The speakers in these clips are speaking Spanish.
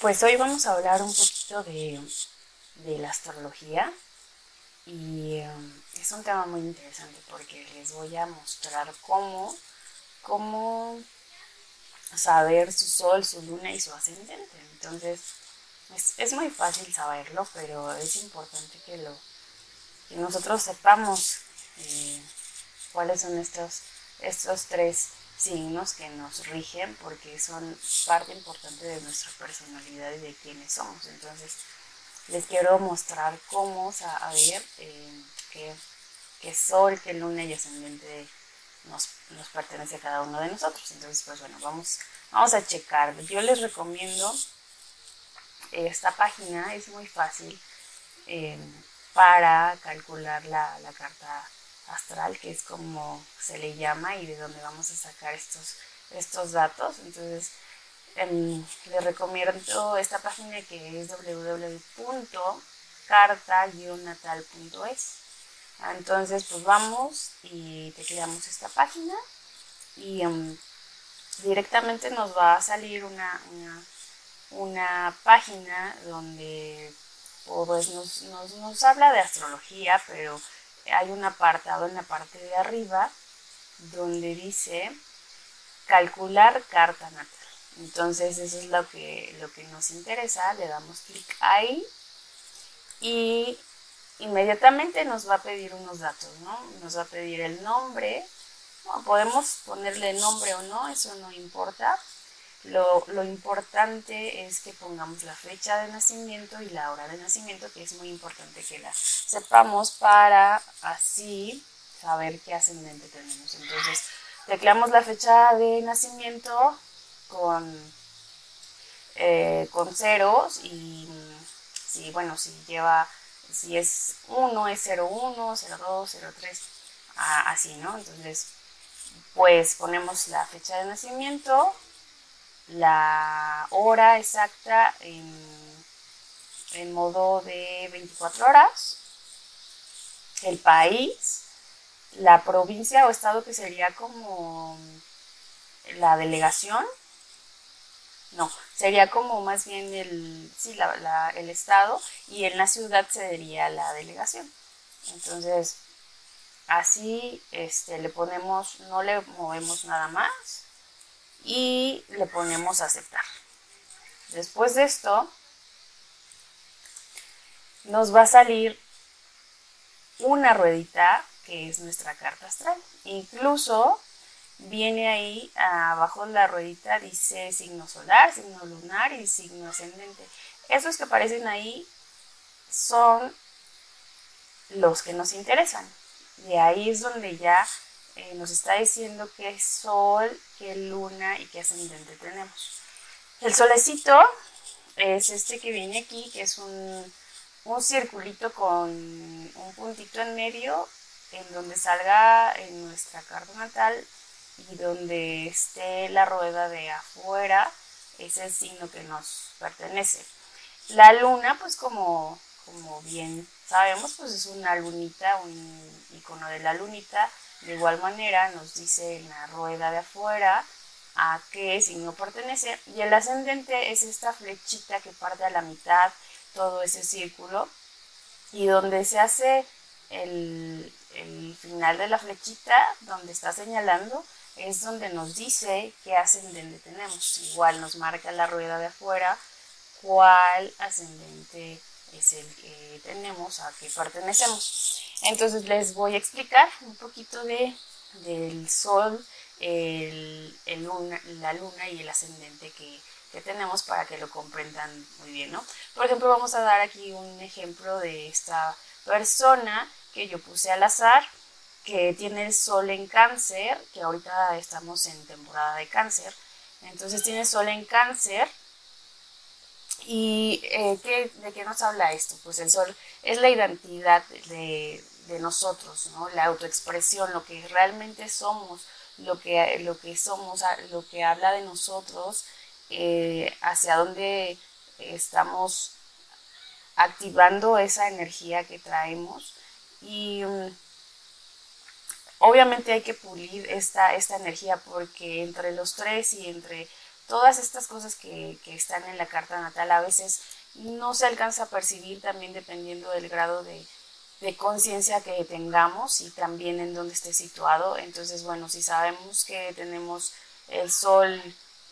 Pues hoy vamos a hablar un poquito de, la astrología y um, es un tema muy interesante porque les voy a mostrar cómo, cómo saber su sol, su luna y su ascendente. Entonces, es, muy fácil saberlo, pero es importante que, lo, que nosotros sepamos eh, cuáles son estos, estos tres signos que nos rigen porque son parte importante de nuestra personalidad y de quiénes somos. Entonces, les quiero mostrar cómo saber eh, qué, sol, qué luna y ascendente nos, nos, pertenece a cada uno de nosotros. Entonces, pues bueno, vamos, vamos a checar. Yo les recomiendo esta página, es muy fácil eh, para calcular la, la carta astral, que es como se le llama y de donde vamos a sacar estos, estos datos. Entonces, em, les recomiendo esta página que es www.carta-natal.es. Entonces, pues vamos y tecleamos esta página y em, directamente nos va a salir una, una, página donde pues, nos, nos, nos habla de astrología, pero hay un apartado en la parte de arriba donde dice calcular carta natal. Entonces eso es lo que, lo que nos interesa, le damos clic ahí y inmediatamente nos va a pedir unos datos, ¿no? Nos va a pedir el nombre, podemos ponerle nombre o no, eso no importa, lo, importante es que pongamos la fecha de nacimiento y la hora de nacimiento, que es muy importante que la sepamos para así saber qué ascendente tenemos. Entonces, tecleamos la fecha de nacimiento con, eh, con ceros y si, bueno, si lleva, si es 1, es 01, 02, 03, así, ¿no? Entonces, pues ponemos la fecha de nacimiento, la hora exacta en, modo de 24 horas, el país, la provincia o estado que sería como la delegación, no, sería como más bien el, sí, el estado y en la ciudad sería la delegación. Entonces, así este, le ponemos, no le movemos nada más y le ponemos a aceptar. Después de esto, nos va a salir una ruedita que es nuestra carta astral. Incluso viene ahí abajo la ruedita, dice signo solar, signo lunar y signo ascendente. Esos que aparecen ahí son los que nos interesan. De ahí es donde ya eh, nos está diciendo qué sol, qué luna y qué ascendente tenemos. El solecito es este que viene aquí, que es un, un circulito con un puntito en medio, en donde salga en nuestra carta natal y donde esté la rueda de afuera, es el signo que nos pertenece. La luna, pues como, como bien sabemos, pues es una lunita, un icono de la lunita, de igual manera nos dice en la rueda de afuera a qué signo pertenece y el ascendente es esta flechita que parte a la mitad todo ese círculo y donde se hace el, final de la flechita donde está señalando es donde nos dice qué ascendente tenemos. Igual nos marca la rueda de afuera cuál ascendente es el que tenemos a qué pertenecemos entonces les voy a explicar un poquito de, del sol, el, la luna y el ascendente que, tenemos para que lo comprendan muy bien, ¿no? Por ejemplo, vamos a dar aquí un ejemplo de esta persona que yo puse al azar, que tiene el sol en cáncer, que ahorita estamos en temporada de cáncer, entonces tiene sol en cáncer. ¿Y eh, de qué nos habla esto? Pues el sol es la identidad de, de nosotros, ¿no? La autoexpresión, lo que realmente somos, lo que, lo que somos, lo que habla de nosotros, eh, hacia dónde estamos activando esa energía que traemos y mm, obviamente hay que pulir esta, esta energía porque entre los tres y entre todas estas cosas que, que están en la carta natal a veces no se alcanza a percibir también dependiendo del grado de, de conciencia que tengamos y también en dónde esté situado. Entonces, bueno, si sabemos que tenemos el sol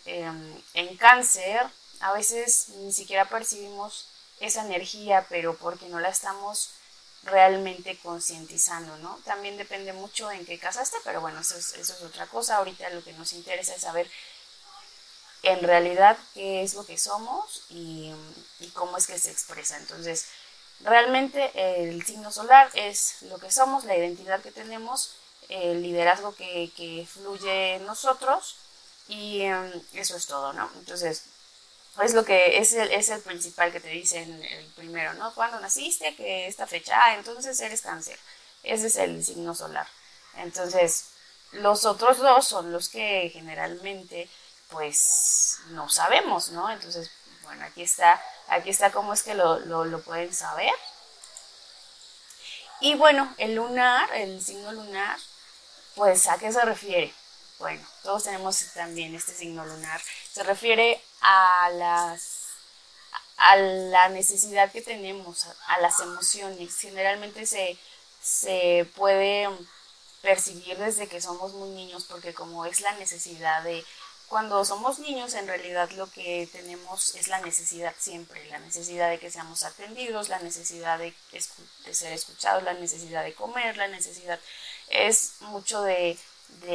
em, en cáncer, a veces ni siquiera percibimos esa energía, pero porque no la estamos realmente concientizando, ¿no? También depende mucho en qué casa esté, pero bueno, eso es, eso es otra cosa. Ahorita lo que nos interesa es saber en realidad qué es lo que somos y, y cómo es que se expresa. Entonces, Realmente el signo solar es lo que somos, la identidad que tenemos, el liderazgo que, fluye en nosotros y em, eso es todo, ¿no? Entonces, es lo que es el, es el principal que te dicen el primero, ¿no? Cuando naciste, que esta fecha, ah, entonces eres cáncer. Ese es el signo solar. Entonces, los otros dos son los que generalmente, pues, no sabemos, ¿no? Entonces, bueno, aquí está, aquí está cómo es que lo, lo, pueden saber. Y bueno, el lunar, el signo lunar, pues ¿a qué se refiere? Bueno, todos tenemos también este signo lunar. Se refiere a las a la necesidad que tenemos, a las emociones. Generalmente se, se puede percibir desde que somos muy niños, porque como es la necesidad de cuando somos niños en realidad lo que tenemos es la necesidad siempre, la necesidad de que seamos atendidos, la necesidad de, ser escuchados, la necesidad de comer, la necesidad es mucho de,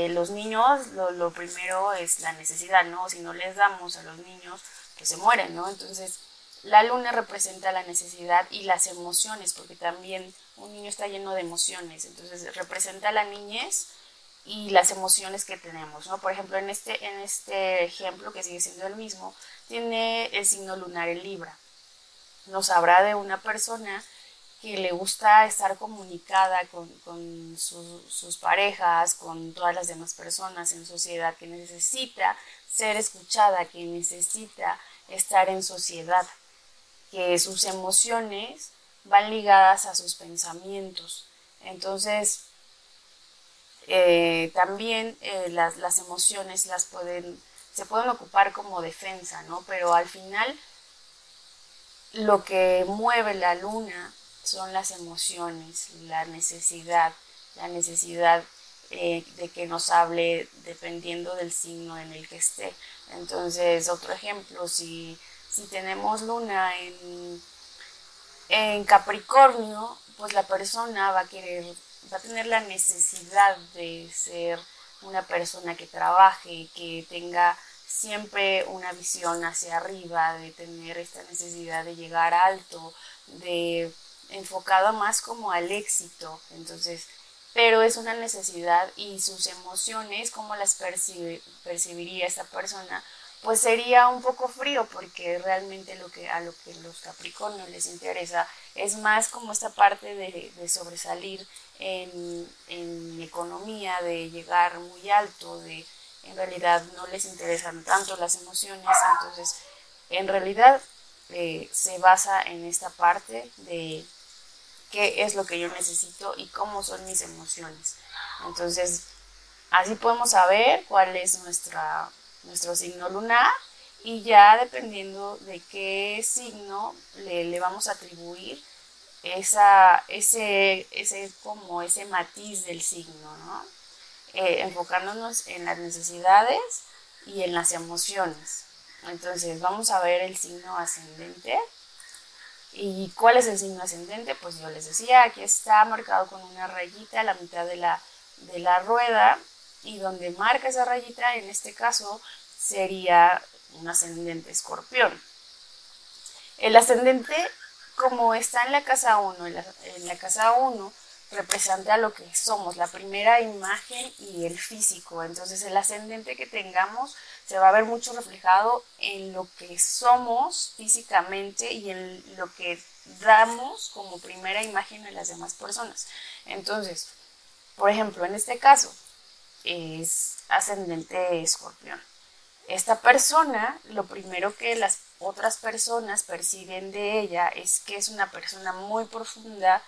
los niños, lo, primero es la necesidad, ¿no? Si no les damos a los niños, pues se mueren, ¿no? Entonces, la luna representa la necesidad y las emociones, porque también un niño está lleno de emociones, entonces representa la niñez, y las emociones que tenemos, ¿no? Por ejemplo, en este, en este ejemplo, que sigue siendo el mismo, tiene el signo lunar en Libra. Nos habla de una persona que le gusta estar comunicada con, con sus parejas, con todas las demás personas en sociedad, que necesita ser escuchada, que necesita estar en sociedad, que sus emociones van ligadas a sus pensamientos. Entonces, eh, también eh, las, las, emociones las pueden, se pueden ocupar como defensa, ¿no? Pero al final lo que mueve la luna son las emociones, la necesidad, la necesidad eh, de que nos hable dependiendo del signo en el que esté. Entonces, otro ejemplo, si, si tenemos luna en, en Capricornio, pues la persona va a querer va a tener la necesidad de ser una persona que trabaje, que tenga siempre una visión hacia arriba, de tener esta necesidad de llegar alto, de enfocado más como al éxito. Entonces, pero es una necesidad y sus emociones, cómo las percibiría esta persona, pues sería un poco frío porque realmente lo que a lo que los Capricornios les interesa es más como esta parte de, sobresalir en, economía, de llegar muy alto, de en realidad no les interesan tanto las emociones, entonces en realidad eh, se basa en esta parte de qué es lo que yo necesito y cómo son mis emociones. Entonces, así podemos saber cuál es nuestra nuestro signo lunar y ya dependiendo de qué signo le, vamos a atribuir esa, ese, ese, como ese matiz del signo, ¿no? Eh, enfocándonos en las necesidades y en las emociones. Entonces vamos a ver el signo ascendente. ¿Y cuál es el signo ascendente? Pues yo les decía, aquí está marcado con una rayita a la mitad de la, de la rueda y donde marca esa rayita, en este caso, sería un ascendente escorpión. El ascendente, como está en la casa 1, en la, casa 1 representa lo que somos, la primera imagen y el físico. Entonces el ascendente que tengamos se va a ver mucho reflejado en lo que somos físicamente y en lo que damos como primera imagen a las demás personas. Entonces, por ejemplo, en este caso es ascendente escorpión. Esta persona, lo primero que las otras personas perciben de ella es que es una persona muy profunda,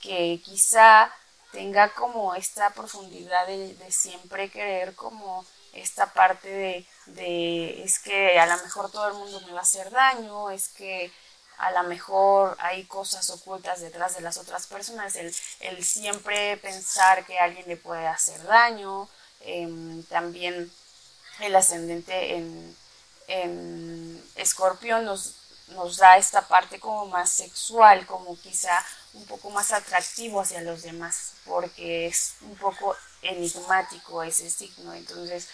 que quizá tenga como esta profundidad de, siempre querer como esta parte de, es que a lo mejor todo el mundo me va a hacer daño, es que a lo mejor hay cosas ocultas detrás de las otras personas, el, el siempre pensar que alguien le puede hacer daño, em, también el ascendente en, escorpión nos, nos da esta parte como más sexual, como quizá un poco más atractivo hacia los demás, porque es un poco enigmático ese signo. Entonces,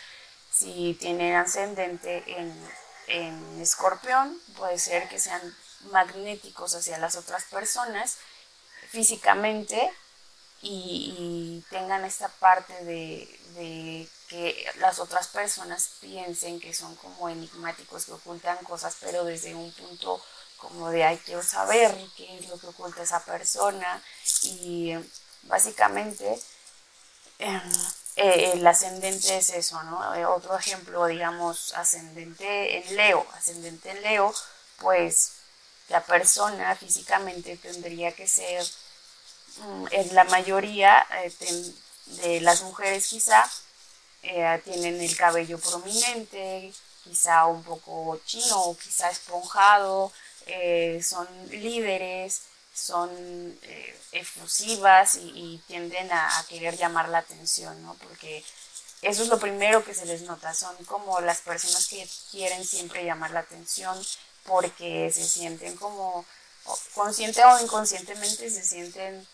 si tienen ascendente en, en escorpión, puede ser que sean magnéticos hacia las otras personas físicamente y, tengan esta parte de, que las otras personas piensen que son como enigmáticos, que ocultan cosas, pero desde un punto como de, ay, quiero saber qué es lo que oculta esa persona y básicamente em, eh, el ascendente es eso, ¿no? Eh, otro ejemplo, digamos, ascendente en Leo, ascendente en Leo, pues la persona físicamente tendría que ser, en la mayoría eh, de las mujeres quizá, eh, tienen el cabello prominente, quizá un poco chino, quizá esponjado, eh, son líderes, son efusivas y, tienden a, querer llamar la atención, ¿no? Porque eso es lo primero que se les nota, son como las personas que quieren siempre llamar la atención, porque se sienten como, consciente o inconscientemente, se sienten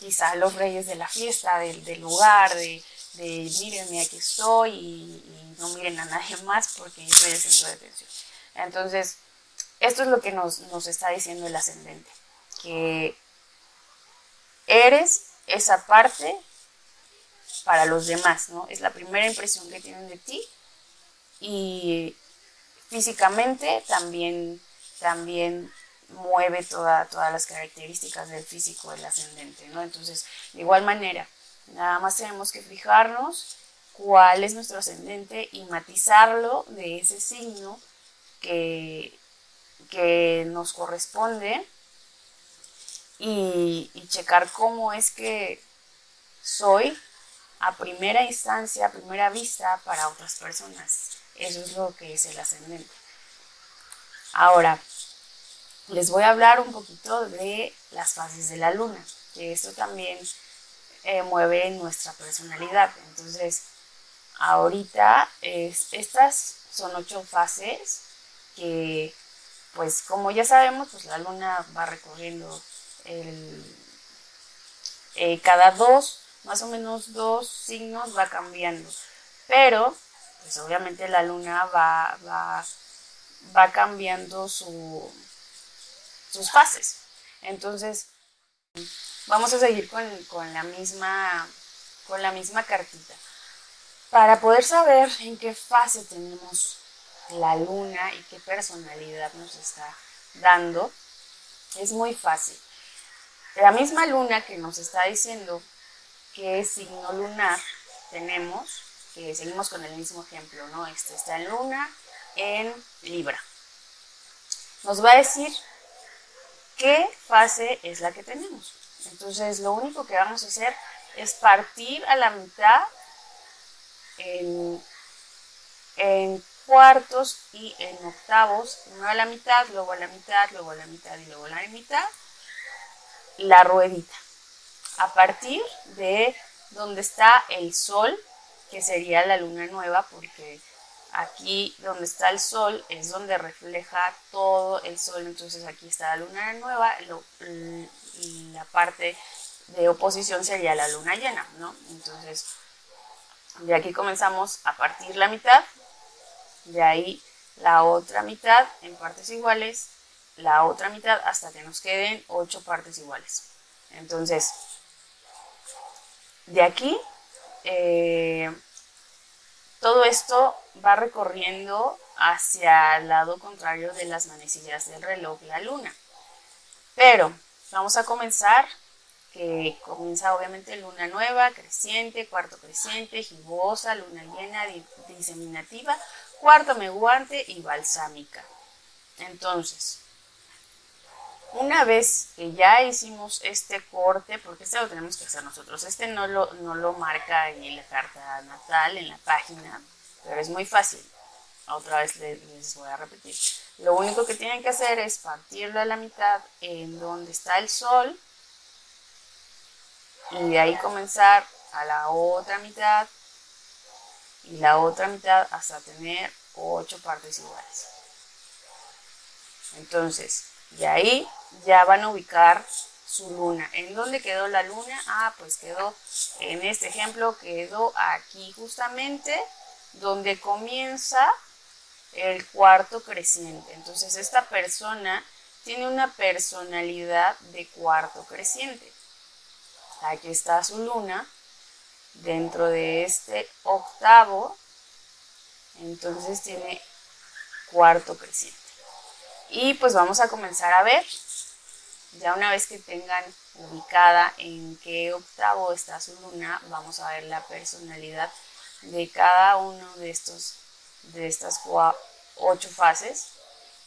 quizá los reyes de la fiesta, del, lugar, de, de mírenme aquí estoy y, no miren a nadie más porque yo soy el centro de atención. Entonces, esto es lo que nos, nos está diciendo el ascendente, que eres esa parte para los demás, ¿no? Es la primera impresión que tienen de ti y físicamente también, también mueve toda, todas las características del físico del ascendente, ¿no? Entonces, de igual manera, nada más tenemos que fijarnos cuál es nuestro ascendente y matizarlo de ese signo que, que nos corresponde y, y checar cómo es que soy a primera instancia, a primera vista para otras personas. Eso es lo que es el ascendente. Ahora, les voy a hablar un poquito de las fases de la luna, que esto también eh, mueve nuestra personalidad. Entonces, ahorita estas son ocho fases que, pues como ya sabemos, pues la luna va recorriendo el, eh, cada dos, más o menos dos signos va cambiando. Pero pues obviamente la luna va, va, cambiando su, sus fases. Entonces, vamos a seguir con, la misma, con la misma cartita. Para poder saber en qué fase tenemos la luna y qué personalidad nos está dando, es muy fácil. La misma luna que nos está diciendo qué signo lunar tenemos, que seguimos con el mismo ejemplo, ¿no? Este está en luna, en libra. Nos va a decir qué fase es la que tenemos. Entonces, lo único que vamos a hacer es partir a la mitad en, cuartos y en octavos, primero a la mitad, luego a la mitad, luego a la mitad y luego a la mitad, la ruedita. A partir de donde está el sol, que sería la luna nueva, porque aquí donde está el sol es donde refleja todo el sol, entonces aquí está la luna nueva, y la parte de oposición sería la luna llena, ¿no? Entonces, de aquí comenzamos a partir la mitad, de ahí la otra mitad en partes iguales, la otra mitad hasta que nos queden ocho partes iguales. Entonces, de aquí eh, todo esto va recorriendo hacia el lado contrario de las manecillas del reloj, la luna. Pero vamos a comenzar, que comienza obviamente luna nueva, creciente, cuarto creciente, gibosa, luna llena, diseminativa, cuarto menguante y balsámica. Entonces, una vez que ya hicimos este corte, porque este lo tenemos que hacer nosotros, este no lo, no lo marca en la carta natal, en la página, pero es muy fácil. otra vez les voy a repetir. Lo único que tienen que hacer es partirlo a la mitad en donde está el sol y de ahí comenzar a la otra mitad y la otra mitad hasta tener ocho partes iguales. Entonces, de ahí ya van a ubicar su luna. ¿En dónde quedó la luna? Ah, pues quedó, en este ejemplo, quedó aquí justamente donde comienza el cuarto creciente. Entonces, esta persona tiene una personalidad de cuarto creciente. Aquí está su luna dentro de este octavo. Entonces tiene cuarto creciente. Y pues vamos a comenzar a ver ya una vez que tengan ubicada en qué octavo está su luna, vamos a ver la personalidad de cada uno de estos de estas ocho fases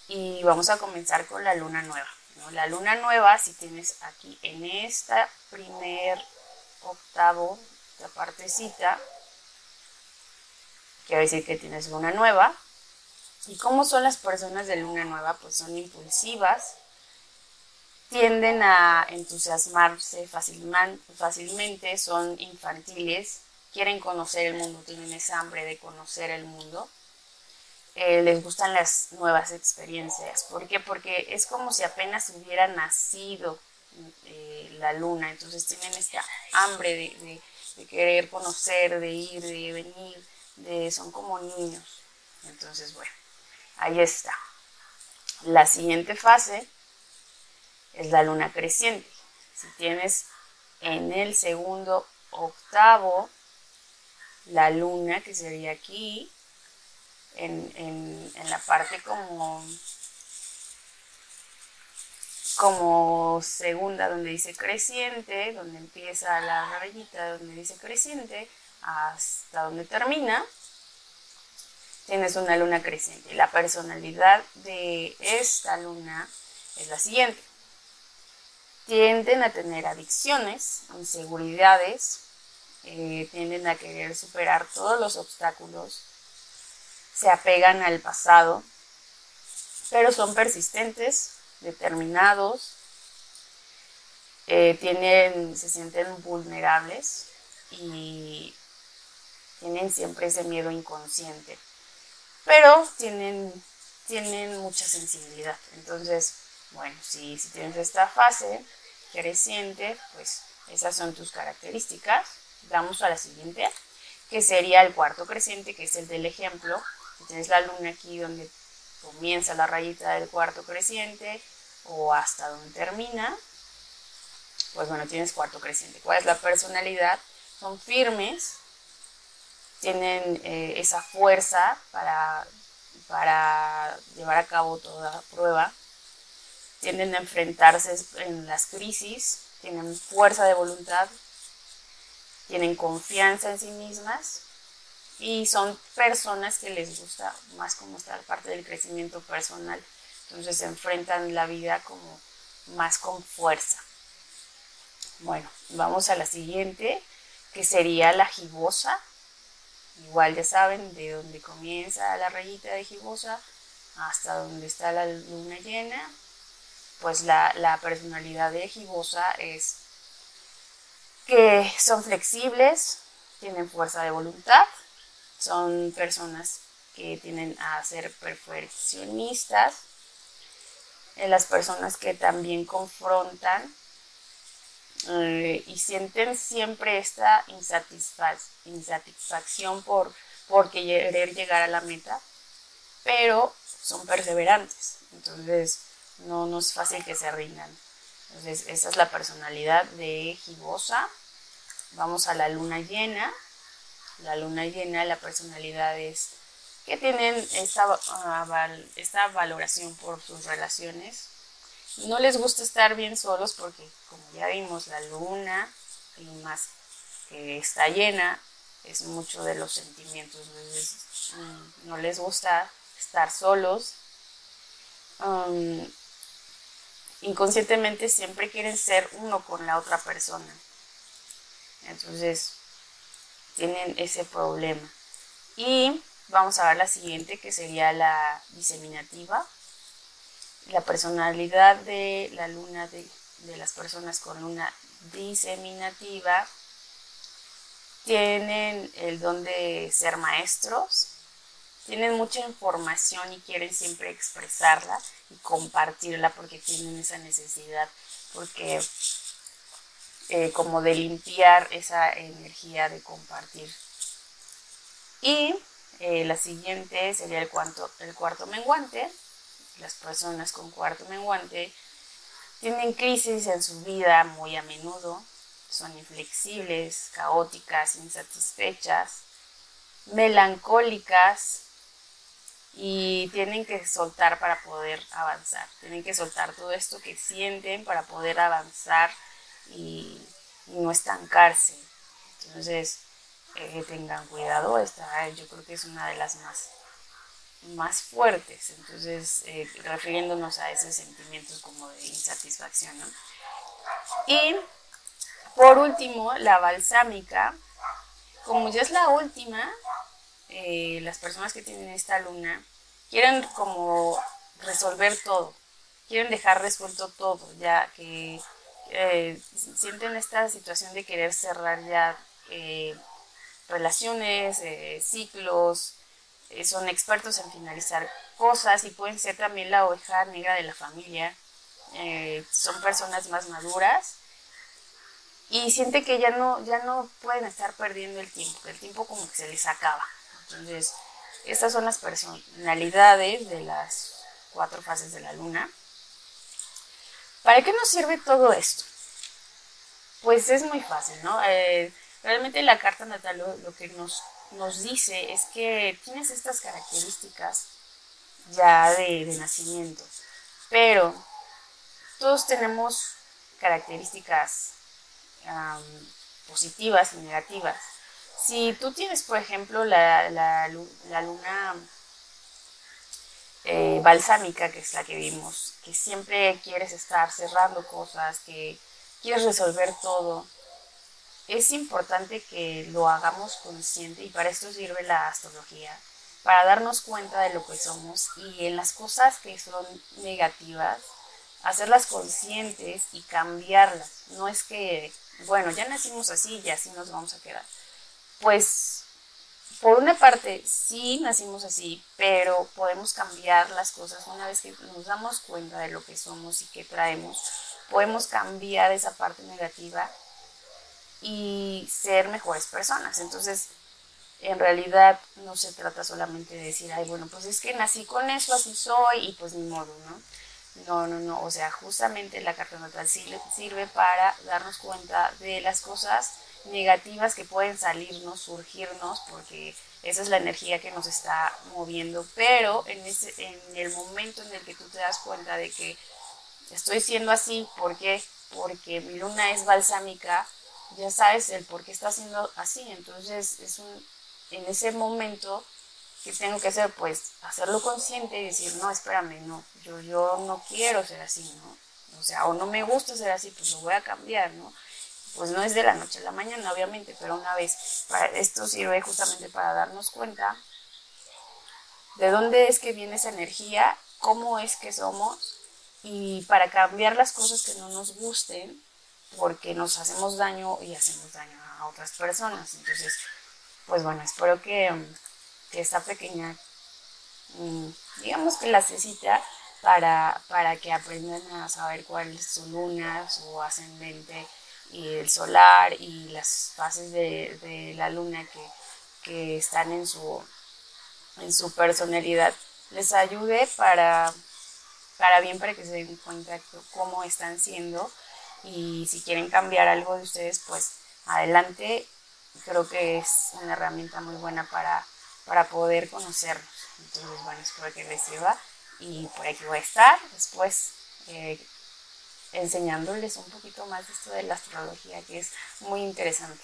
y vamos a comenzar con la luna nueva. La luna nueva, si tienes aquí en esta primer octavo, esta partecita, quiere decir que tienes luna nueva. ¿Y cómo son las personas de luna nueva? Pues son impulsivas, tienden a entusiasmarse fácilmente, son infantiles, quieren conocer el mundo, tienen esa hambre de conocer el mundo. Eh, les gustan las nuevas experiencias. ¿Por qué? Porque es como si apenas hubiera nacido eh, la luna, entonces tienen esta hambre de, de, querer conocer, de ir, de venir, de, son como niños. Entonces, bueno, ahí está. La siguiente fase es la luna creciente. Si tienes en el segundo octavo la luna, que sería aquí, en, la parte como, como segunda, donde dice creciente, donde empieza la rayita, donde dice creciente, hasta donde termina, tienes una luna creciente. La personalidad de esta luna es la siguiente tienden a tener adicciones, inseguridades, eh, tienden a querer superar todos los obstáculos, se apegan al pasado, pero son persistentes, determinados, eh, tienen, se sienten vulnerables y tienen siempre ese miedo inconsciente, pero tienen, tienen mucha sensibilidad. Entonces, bueno, si, si tienes esta fase creciente, pues esas son tus características. Vamos a la siguiente, que sería el cuarto creciente, que es el del ejemplo. tienes la luna aquí donde comienza la rayita del cuarto creciente o hasta donde termina, pues bueno, tienes cuarto creciente. ¿Cuál es la personalidad? Son firmes, tienen eh, esa fuerza para, para llevar a cabo toda prueba tienden a enfrentarse en las crisis, tienen fuerza de voluntad, tienen confianza en sí mismas y son personas que les gusta más como esta parte del crecimiento personal. Entonces se enfrentan la vida como más con fuerza. Bueno, vamos a la siguiente, que sería la gibosa. Igual ya saben de dónde comienza la rayita de gibosa hasta donde está la luna llena pues la, personalidad de Gibosa es que son flexibles, tienen fuerza de voluntad, son personas que tienen a ser perfeccionistas, las personas que también confrontan eh, y sienten siempre esta insatisfacción por, por querer llegar a la meta, pero son perseverantes. Entonces, no, no es fácil que se rindan. Entonces, esa es la personalidad de Gibosa. Vamos a la luna llena. La luna llena, la personalidad es que tienen esta, ah, esta valoración por sus relaciones. No les gusta estar bien solos porque, como ya vimos, la luna, y más que está llena, es mucho de los sentimientos. Entonces, mm, no les gusta estar solos. Um, inconscientemente siempre quieren ser uno con la otra persona. Entonces, tienen ese problema. Y vamos a ver la siguiente que sería la diseminativa. La personalidad de la luna de, de las personas con luna diseminativa tienen el don de ser maestros, tienen mucha información y quieren siempre expresarla y compartirla porque tienen esa necesidad, porque eh, como de limpiar esa energía de compartir. Y eh, la siguiente sería el, el cuarto menguante. Las personas con cuarto menguante tienen crisis en su vida muy a menudo, son inflexibles, caóticas, insatisfechas, melancólicas y tienen que soltar para poder avanzar. Tienen que soltar todo esto que sienten para poder avanzar y, no estancarse. Entonces, eh, tengan cuidado, esta yo creo que es una de las más, más fuertes. Entonces, eh, refiriéndonos a esos sentimientos como de insatisfacción. Y por último, la balsámica, como ya es la última, eh, las personas que tienen esta luna quieren como resolver todo, quieren dejar resuelto todo, ya que eh, sienten esta situación de querer cerrar ya relaciones, ciclos, son expertos en finalizar cosas y pueden ser también la oveja negra de la familia, son personas más maduras y siente que ya no, ya no pueden estar perdiendo el tiempo, el tiempo como que se les acaba. Entonces, estas son las personalidades de las cuatro fases de la luna. ¿Para qué nos sirve todo esto? Pues es muy fácil, ¿no? Eh, realmente la carta natal lo, que nos, nos, dice es que tienes estas características ya de, nacimiento, pero todos tenemos características positivas y negativas. Si tú tienes, por ejemplo, la, la, luna eh, balsámica, que es la que vimos, que siempre quieres estar cerrando cosas, que quieres resolver todo, es importante que lo hagamos consciente y para esto sirve la astrología, para darnos cuenta de lo que somos y en las cosas que son negativas, hacerlas conscientes y cambiarlas. No es que bueno, ya nacimos así y así nos vamos a quedar. Pues, por una parte, sí nacimos así, pero podemos cambiar las cosas una vez que nos damos cuenta de lo que somos y que traemos. Podemos cambiar esa parte negativa y ser mejores personas. Entonces, en realidad no se trata solamente de decir, ay, bueno, pues es que nací con eso, así soy y pues ni modo, ¿no? No, no, no. O sea, justamente la carta natal sirve para darnos cuenta de las cosas negativas que pueden salirnos, surgirnos, porque esa es la energía que nos está moviendo. Pero en, ese, en el momento en el que tú te das cuenta de que estoy siendo así, ¿por qué? Porque mi luna es balsámica, ya sabes el por qué está siendo así. Entonces, es un, en ese momento ¿qué tengo que hacer? Pues hacerlo consciente y decir, no, espérame, no, yo, yo no quiero ser así, ¿no? O sea, o no me gusta ser así, pues lo voy a cambiar, ¿no? Pues no es de la noche a la mañana, obviamente, pero una vez, esto sirve justamente para darnos cuenta de dónde es que viene esa energía, cómo es que somos y para cambiar las cosas que no nos gusten porque nos hacemos daño y hacemos daño a otras personas. Entonces, pues bueno, espero que que esta pequeña, mm, digamos que la necesita para, para que aprendan a saber cuál es su luna, su ascendente y el solar y las fases de, la luna que, que, están en su, en su personalidad. Les ayude para, para bien, para que se den cuenta cómo están siendo y si quieren cambiar algo de ustedes, pues adelante. Creo que es una herramienta muy buena para para poder conocernos. Entonces, bueno, espero que les sirva y por aquí voy a estar después eh, enseñándoles un poquito más de esto de la astrología, que es muy interesante.